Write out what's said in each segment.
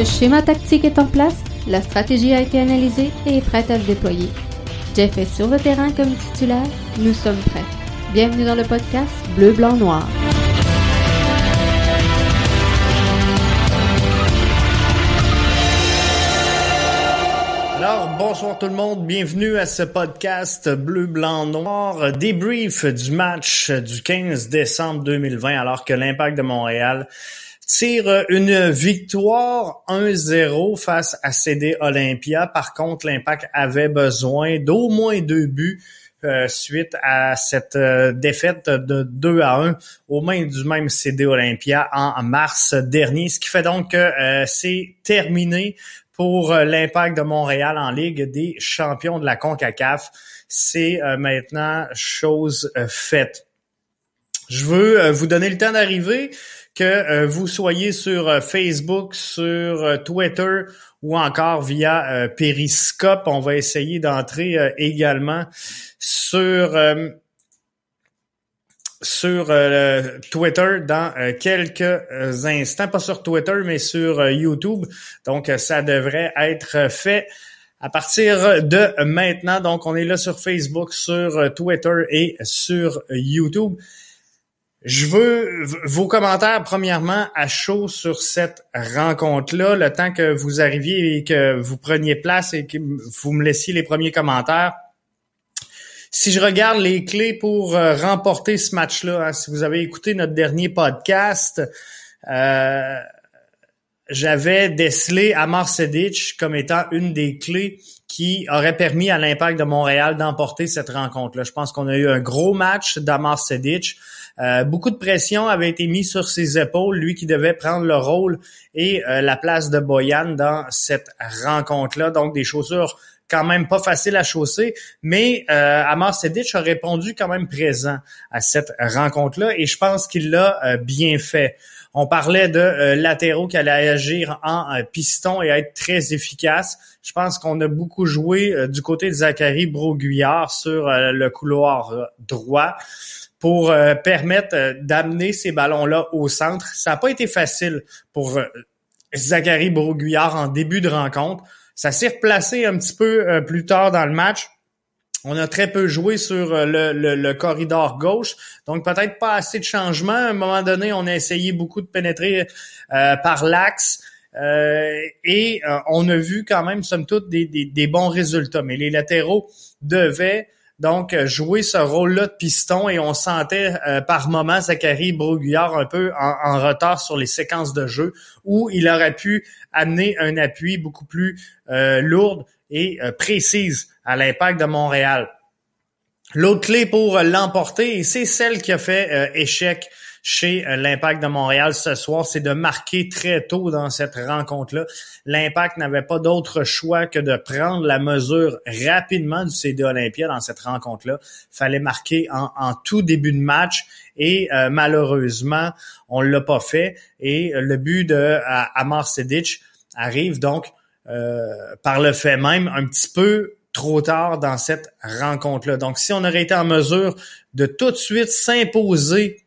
Le schéma tactique est en place, la stratégie a été analysée et est prête à se déployer. Jeff est sur le terrain comme titulaire, nous sommes prêts. Bienvenue dans le podcast Bleu, Blanc, Noir. Alors, bonsoir tout le monde, bienvenue à ce podcast bleu, blanc, noir, débrief du match du 15 décembre 2020 alors que l'Impact de Montréal tire une victoire 1-0 face à CD Olympia. Par contre, l'Impact avait besoin d'au moins deux buts euh, suite à cette euh, défaite de 2 à 1 aux mains du même CD Olympia en mars dernier, ce qui fait donc que euh, c'est terminé pour euh, l'impact de Montréal en Ligue des champions de la CONCACAF. C'est euh, maintenant chose euh, faite. Je veux vous donner le temps d'arriver, que vous soyez sur Facebook, sur Twitter ou encore via Periscope. On va essayer d'entrer également sur sur euh, Twitter dans euh, quelques euh, instants, pas sur Twitter, mais sur YouTube. Donc, ça devrait être fait à partir de maintenant. Donc, on est là sur Facebook, sur Twitter et sur YouTube. Je veux vos commentaires, premièrement, à chaud sur cette rencontre-là, le temps que vous arriviez et que vous preniez place et que vous me laissiez les premiers commentaires. Si je regarde les clés pour euh, remporter ce match-là, hein, si vous avez écouté notre dernier podcast, euh, j'avais décelé Amar Sedic comme étant une des clés qui aurait permis à l'Impact de Montréal d'emporter cette rencontre-là. Je pense qu'on a eu un gros match d'Amar Sedic. Euh, beaucoup de pression avait été mise sur ses épaules, lui qui devait prendre le rôle et la place de Boyan dans cette rencontre-là. Donc des chaussures quand même pas facile à chausser, mais euh, Amar a répondu quand même présent à cette rencontre-là et je pense qu'il l'a euh, bien fait. On parlait de euh, latéraux qui allaient agir en euh, piston et être très efficaces. Je pense qu'on a beaucoup joué du côté de Zachary Broguillard sur le couloir droit pour permettre d'amener ces ballons-là au centre. Ça n'a pas été facile pour Zachary Broguillard en début de rencontre. Ça s'est replacé un petit peu euh, plus tard dans le match. On a très peu joué sur euh, le, corridor gauche, donc peut-être pas assez de changements. À un moment donné, on a essayé beaucoup de pénétrer euh, par l'axe. et on a vu quand même, somme toute, des, des, bons résultats. Mais les latéraux devaient donc euh, jouer ce rôle-là de piston et on sentait euh, par moments Zachary Broguillard un peu en, retard sur les séquences de jeu où il aurait pu amener un appui beaucoup plus euh, lourd et précise à l'impact de Montréal. L'autre clé pour l'emporter, et c'est celle qui a fait échec chez euh, l'Impact de Montréal ce soir, c'est de marquer très tôt dans cette rencontre-là. L'Impact n'avait pas d'autre choix que de prendre la mesure rapidement du CD Olympia dans cette rencontre-là. Fallait marquer en, tout début de match et euh, malheureusement, on l'a pas fait. Et le but de Amar Sedic arrive donc euh, par le fait même un petit peu trop tard dans cette rencontre-là. Donc, si on aurait été en mesure de tout de suite s'imposer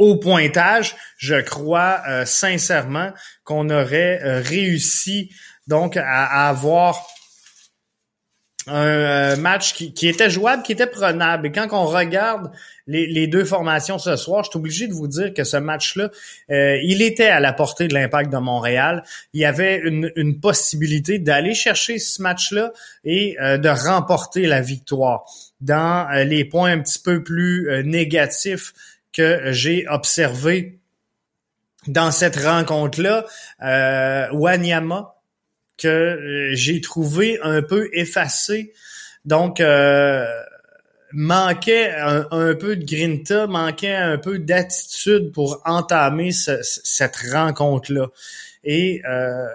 au pointage, je crois euh, sincèrement qu'on aurait euh, réussi donc à, avoir un euh, match qui, était jouable, qui était prenable. Et quand on regarde les, deux formations ce soir, je suis obligé de vous dire que ce match-là, il était à la portée de l'impact de Montréal. Il y avait une, une possibilité d'aller chercher ce match-là et de remporter la victoire. Dans les points un petit peu plus négatifs, que j'ai observé dans cette rencontre-là, euh, Wanyama, que euh, j'ai trouvé un peu effacé. Donc, euh, manquait un, peu de grinta, manquait un peu d'attitude pour entamer cette rencontre-là. Et euh,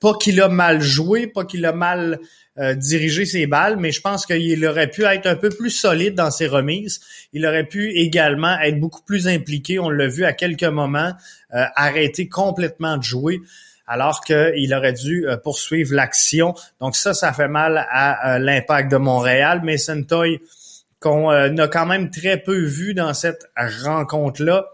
pas qu'il a mal joué, pas qu'il a mal euh, diriger ses balles, mais je pense qu'il aurait pu être un peu plus solide dans ses remises. Il aurait pu également être beaucoup plus impliqué. On l'a vu à quelques moments, euh, arrêter complètement de jouer alors qu'il aurait dû euh, poursuivre l'action. Donc ça, ça fait mal à l'impact de Montréal. Mais Sentoy, qu'on a quand même très peu vu dans cette rencontre-là,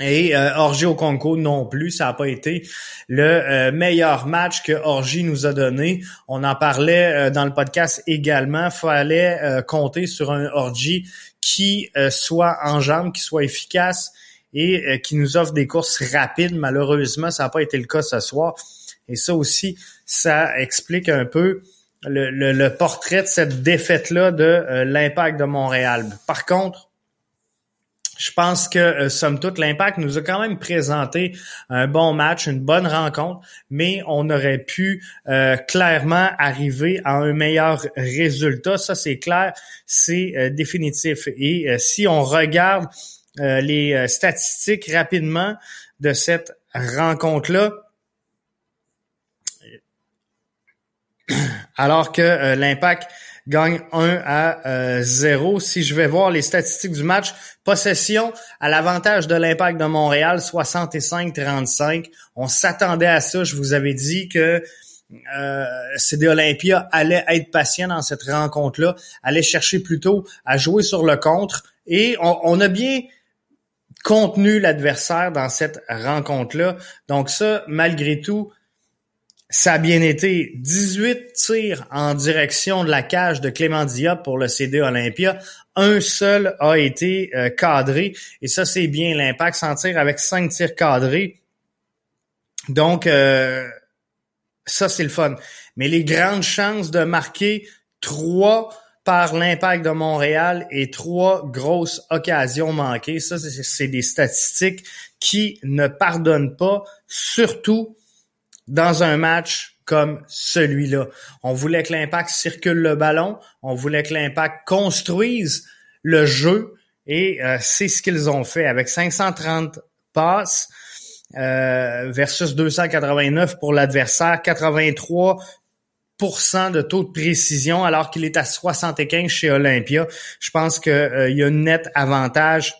Et euh, au Conco non plus, ça n'a pas été le euh, meilleur match que Orgy nous a donné. On en parlait euh, dans le podcast également. Fallait euh, compter sur un Orgy qui soit en jambes, qui soit efficace et qui nous offre des courses rapides. Malheureusement, ça n'a pas été le cas ce soir. Et ça aussi, ça explique un peu le, le portrait de cette défaite-là de l'impact de Montréal. Par contre, je pense que, euh, somme toute, l'Impact nous a quand même présenté un bon match, une bonne rencontre, mais on aurait pu euh, clairement arriver à un meilleur résultat. Ça, c'est clair, c'est euh, définitif. Et si on regarde les statistiques rapidement de cette rencontre-là, alors que l'Impact gagne 1 à 0. Euh, si je vais voir les statistiques du match, possession à l'avantage de l'impact de Montréal, 65-35. On s'attendait à ça. Je vous avais dit que euh, CD Olympia allait être patient dans cette rencontre-là, allait chercher plutôt à jouer sur le contre. Et on, on a bien contenu l'adversaire dans cette rencontre-là. Donc ça, malgré tout, ça a bien été 18 tirs en direction de la cage de Clément Diop pour le CD Olympia. Un seul a été euh, cadré et ça c'est bien l'impact s'en tire avec cinq tirs cadrés. Donc euh, ça c'est le fun. Mais les grandes chances de marquer trois par l'impact de Montréal et trois grosses occasions manquées, ça c'est des statistiques qui ne pardonnent pas, surtout dans un match comme celui-là. On voulait que l'impact circule le ballon, on voulait que l'impact construise le jeu et euh, c'est ce qu'ils ont fait avec 530 passes euh, versus 289 pour l'adversaire, 83% de taux de précision alors qu'il est à 75 chez Olympia. Je pense qu'il euh, y a un net avantage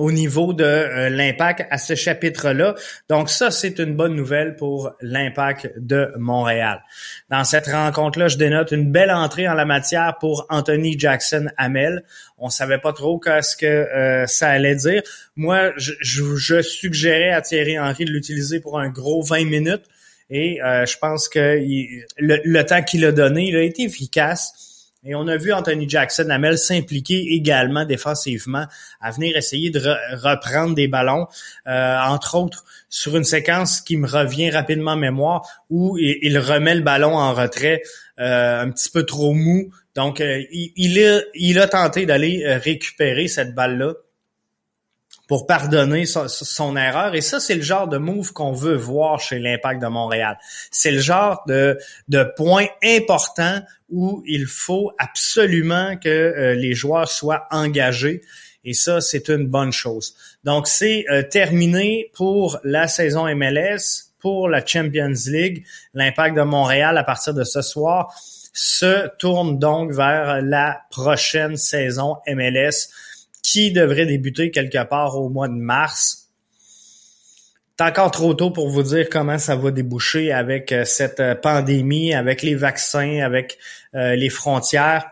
au niveau de euh, l'impact à ce chapitre-là. Donc ça, c'est une bonne nouvelle pour l'impact de Montréal. Dans cette rencontre-là, je dénote une belle entrée en la matière pour Anthony Jackson Hamel. On savait pas trop qu'est-ce que euh, ça allait dire. Moi, je, je, suggérais à Thierry Henry de l'utiliser pour un gros 20 minutes. Et euh, je pense que le, le temps qu'il a donné, il a été efficace. Et on a vu Anthony Jackson Amel s'impliquer également défensivement à venir essayer de reprendre des ballons, euh, entre autres sur une séquence qui me revient rapidement en mémoire où il, remet le ballon en retrait euh, un petit peu trop mou. Donc, euh, il, il, a tenté d'aller récupérer cette balle-là pour pardonner son, erreur. Et ça, c'est le genre de move qu'on veut voir chez l'Impact de Montréal. C'est le genre de, de point important où il faut absolument que euh, les joueurs soient engagés. Et ça, c'est une bonne chose. Donc, c'est euh, terminé pour la saison MLS, pour la Champions League. L'Impact de Montréal, à partir de ce soir, se tourne donc vers la prochaine saison MLS qui devrait débuter quelque part au mois de mars. C'est encore trop tôt pour vous dire comment ça va déboucher avec euh, cette euh, pandémie, avec les vaccins, avec euh, les frontières.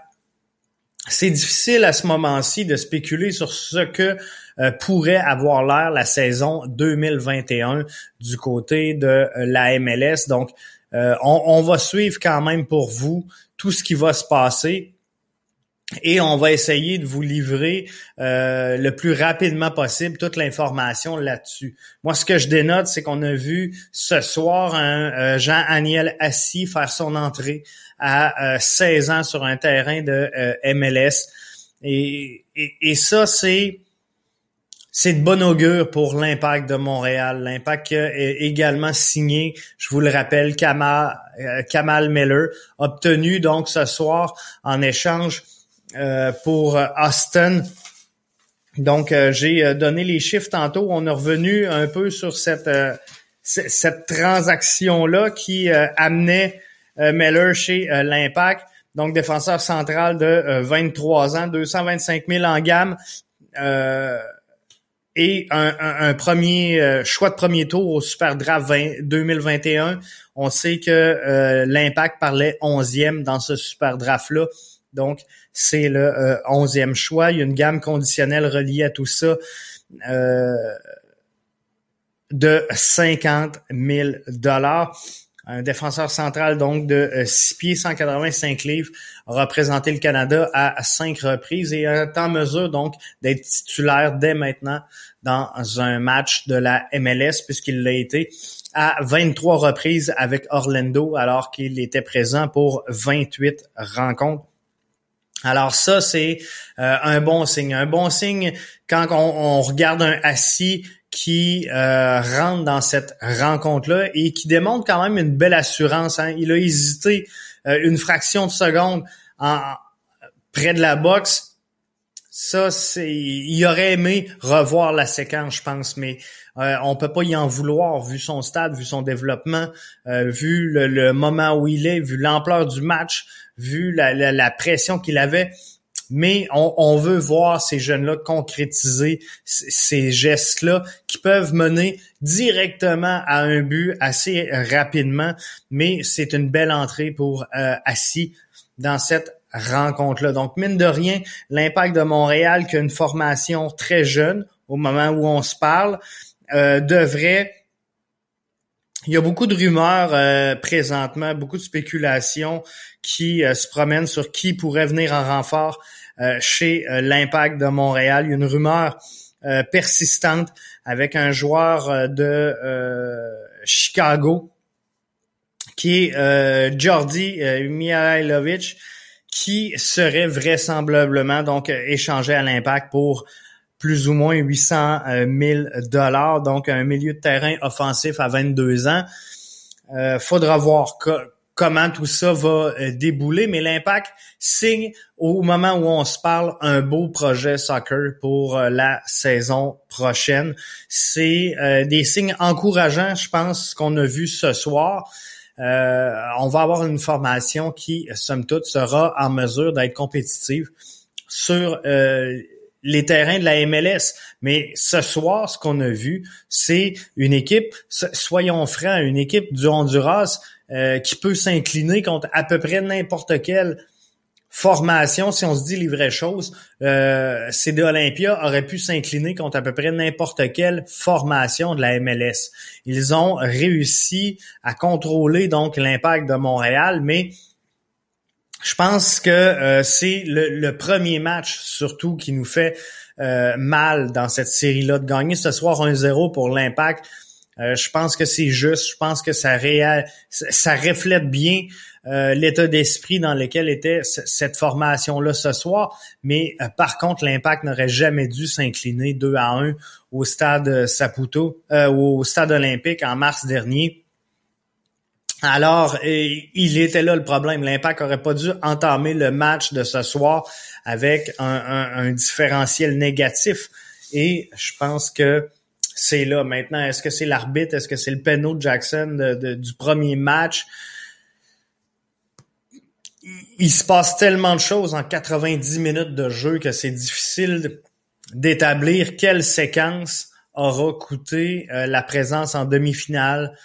C'est difficile à ce moment-ci de spéculer sur ce que pourrait avoir l'air la saison 2021 du côté de la MLS. Donc, on, va suivre quand même pour vous tout ce qui va se passer et on va essayer de vous livrer euh, le plus rapidement possible toute l'information là-dessus. Moi, ce que je dénote, c'est qu'on a vu ce soir un euh, Jean-Aniel Assis faire son entrée à 16 euh, ans sur un terrain de MLS. Et, et, ça, c'est c'est de bon augure pour l'impact de Montréal. L'impact a également signé, je vous le rappelle, Kamal, Kamal Miller, obtenu donc ce soir en échange euh, pour euh, Austin. Donc, euh, j'ai donné les chiffres tantôt. On est revenu un peu sur cette, cette transaction-là qui amenait Meller chez l'Impact. Donc, défenseur central de 23 ans, 225 000 en gamme. et un, premier choix de premier tour au Super Draft 2021. On sait que l'Impact parlait 11e dans ce Super Draft-là. Donc, c'est le onzième choix. Il y a une gamme conditionnelle reliée à tout ça de 50 000 dollars. Un défenseur central donc de 6 pieds 185 livres a représenté le Canada à cinq reprises et est en mesure donc d'être titulaire dès maintenant dans un match de la MLS puisqu'il l'a été à 23 reprises avec Orlando alors qu'il était présent pour 28 rencontres. Alors ça, c'est euh, un bon signe. Un bon signe quand on, regarde un assis qui euh, rentre dans cette rencontre-là et qui démontre quand même une belle assurance. Hein. Il a hésité euh, une fraction de seconde en, près de la boxe ça, c'est, il aurait aimé revoir la séquence, je pense, mais euh, on peut pas y en vouloir vu son stade, vu son développement, euh, vu le, moment où il est, vu l'ampleur du match, vu la, pression qu'il avait. Mais on, veut voir ces jeunes-là concrétiser ces gestes-là qui peuvent mener directement à un but assez rapidement. Mais c'est une belle entrée pour euh, Assis dans cette rencontre-là. Donc, mine de rien, l'impact de Montréal, qui a une formation très jeune au moment où on se parle, euh, devrait... Il y a beaucoup de rumeurs euh, présentement, beaucoup de spéculations qui euh, se promènent sur qui pourrait venir en renfort chez l'impact de Montréal. Il y a une rumeur persistante avec un joueur de Chicago qui est Jordi Mihailovic, qui serait vraisemblablement donc échangé à l'impact pour plus ou moins 800 000 dollars, donc un milieu de terrain offensif à 22 ans. Euh, faudra voir comment tout ça va euh, débouler, mais l'impact signe au moment où on se parle un beau projet soccer pour euh, la saison prochaine. C'est euh, des signes encourageants, je pense, qu'on a vu ce soir. Euh, on va avoir une formation qui, somme toute, sera en mesure d'être compétitive sur euh, les terrains de la MLS. Mais ce soir, ce qu'on a vu, c'est une équipe, soyons francs, une équipe du Honduras euh, qui peut s'incliner contre à peu près n'importe quel formation, si on se dit les vraies choses, euh, CD Olympia aurait pu s'incliner contre à peu près n'importe quelle formation de la MLS. Ils ont réussi à contrôler donc l'impact de Montréal, mais je pense que euh, c'est le, premier match surtout qui nous fait euh, mal dans cette série-là de gagner ce soir 1-0 pour l'impact. Euh, je pense que c'est juste, je pense que ça, ça reflète bien euh, l'état d'esprit dans lequel était cette formation-là ce soir. Mais euh, par contre, l'impact n'aurait jamais dû s'incliner 2 à 1 au stade Saputo, au stade olympique en mars dernier. Alors, il était là le problème. L'impact aurait pas dû entamer le match de ce soir avec un, différentiel négatif. Et je pense que c'est là maintenant. Est-ce que c'est l'arbitre? Est-ce que c'est le péno de Jackson du premier match? il se passe tellement de choses en 90 minutes de jeu que c'est difficile d'établir quelle séquence aura coûté euh, la présence en demi-finale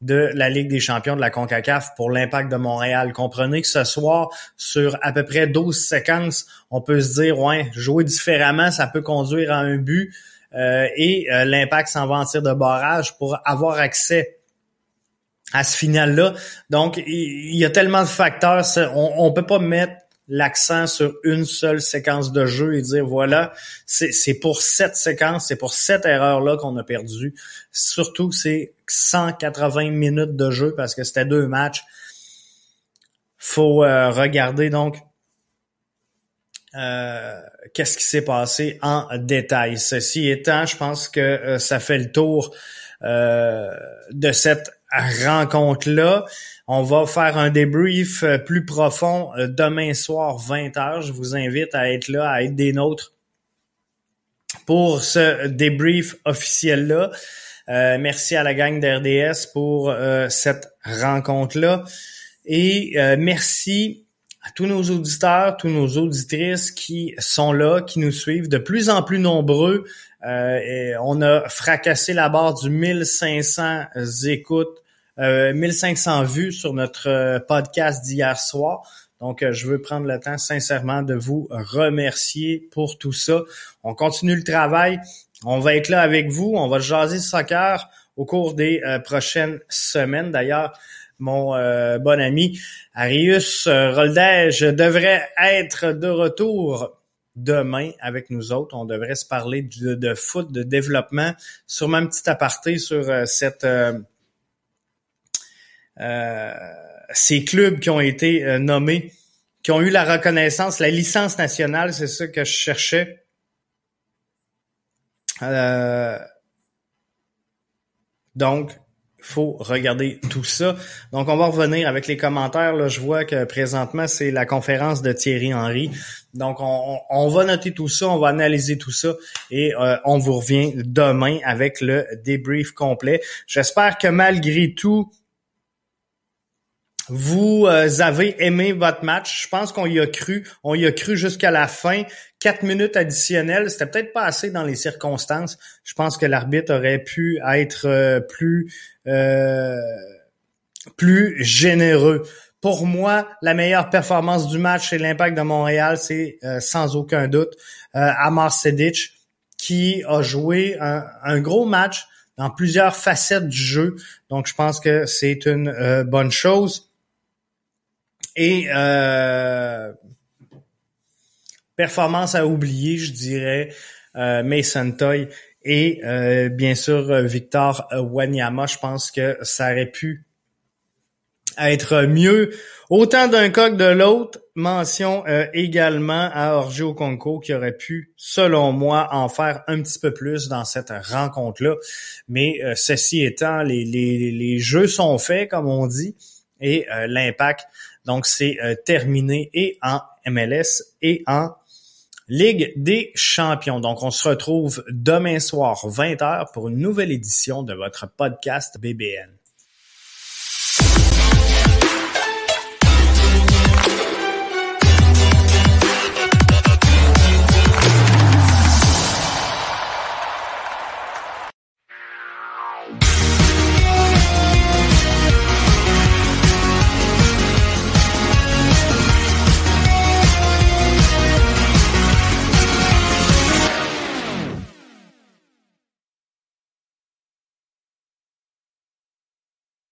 de la Ligue des champions de la CONCACAF pour l'impact de Montréal. Comprenez que ce soir, sur à peu près 12 séquences, on peut se dire, ouais, jouer différemment, ça peut conduire à un but et euh, l'impact s'en va en tir de barrage pour avoir accès à ce final-là. Donc, il y a tellement de facteurs, on, ne peut pas mettre l'accent sur une seule séquence de jeu et dire voilà, c'est pour cette séquence, c'est pour cette erreur-là qu'on a perdu. Surtout c'est 180 minutes de jeu parce que c'était deux matchs. Faut euh, regarder donc euh, qu'est-ce qui s'est passé en détail. Ceci étant, je pense que euh, ça fait le tour de cette rencontre-là. On va faire un débrief euh, plus profond euh, demain soir 20h. Je vous invite à être là, à être des nôtres pour ce débrief officiel-là. Euh, merci à la gang d'RDS pour cette rencontre-là. Et merci tous nos auditeurs, tous nos auditrices qui sont là, qui nous suivent, de plus en plus nombreux. et on a fracassé la barre du 1500 écoutes 1500 euh, vues sur notre euh, podcast d'hier soir. Donc, je veux prendre le temps sincèrement de vous remercier pour tout ça. On continue le travail. On va être là avec vous. On va jaser soccer au cours des prochaines semaines. D'ailleurs, mon bon ami Arius Roldège devrait être de retour demain avec nous autres. On devrait se parler de, foot, de développement. Sur un petit aparté sur euh, euh, euh, ces clubs qui ont été nommés, qui ont eu la reconnaissance, la licence nationale, c'est ça que je cherchais. donc, faut regarder tout ça. Donc, on va revenir avec les commentaires. Là, je vois que présentement, c'est la conférence de Thierry Henry. Donc, on, va noter tout ça, on va analyser tout ça et euh, on vous revient demain avec le débrief complet. J'espère que malgré tout, vous euh, avez aimé votre match. Je pense qu'on y a cru. On y a cru jusqu'à la fin. Quatre minutes additionnelles, c'était peut-être pas assez dans les circonstances. Je pense que l'arbitre aurait pu être euh, plus euh, plus généreux. Pour moi, la meilleure performance du match chez l'Impact de Montréal, c'est sans aucun doute Amar Sedic qui a joué un, gros match dans plusieurs facettes du jeu. Donc, je pense que c'est une bonne chose. Et euh, performance à oublier, je dirais, euh, Mason Toy et euh, bien sûr Victor Wanyama. Je pense que ça aurait pu être mieux. Autant d'un que de l'autre, mention également à Orgio Conco qui aurait pu, selon moi, en faire un petit peu plus dans cette rencontre-là. Mais ceci étant, les, les, les, jeux sont faits, comme on dit, et l'impact donc, c'est euh, terminé et en MLS et en Ligue des champions. Donc, on se retrouve demain soir 20h pour une nouvelle édition de votre podcast BBN.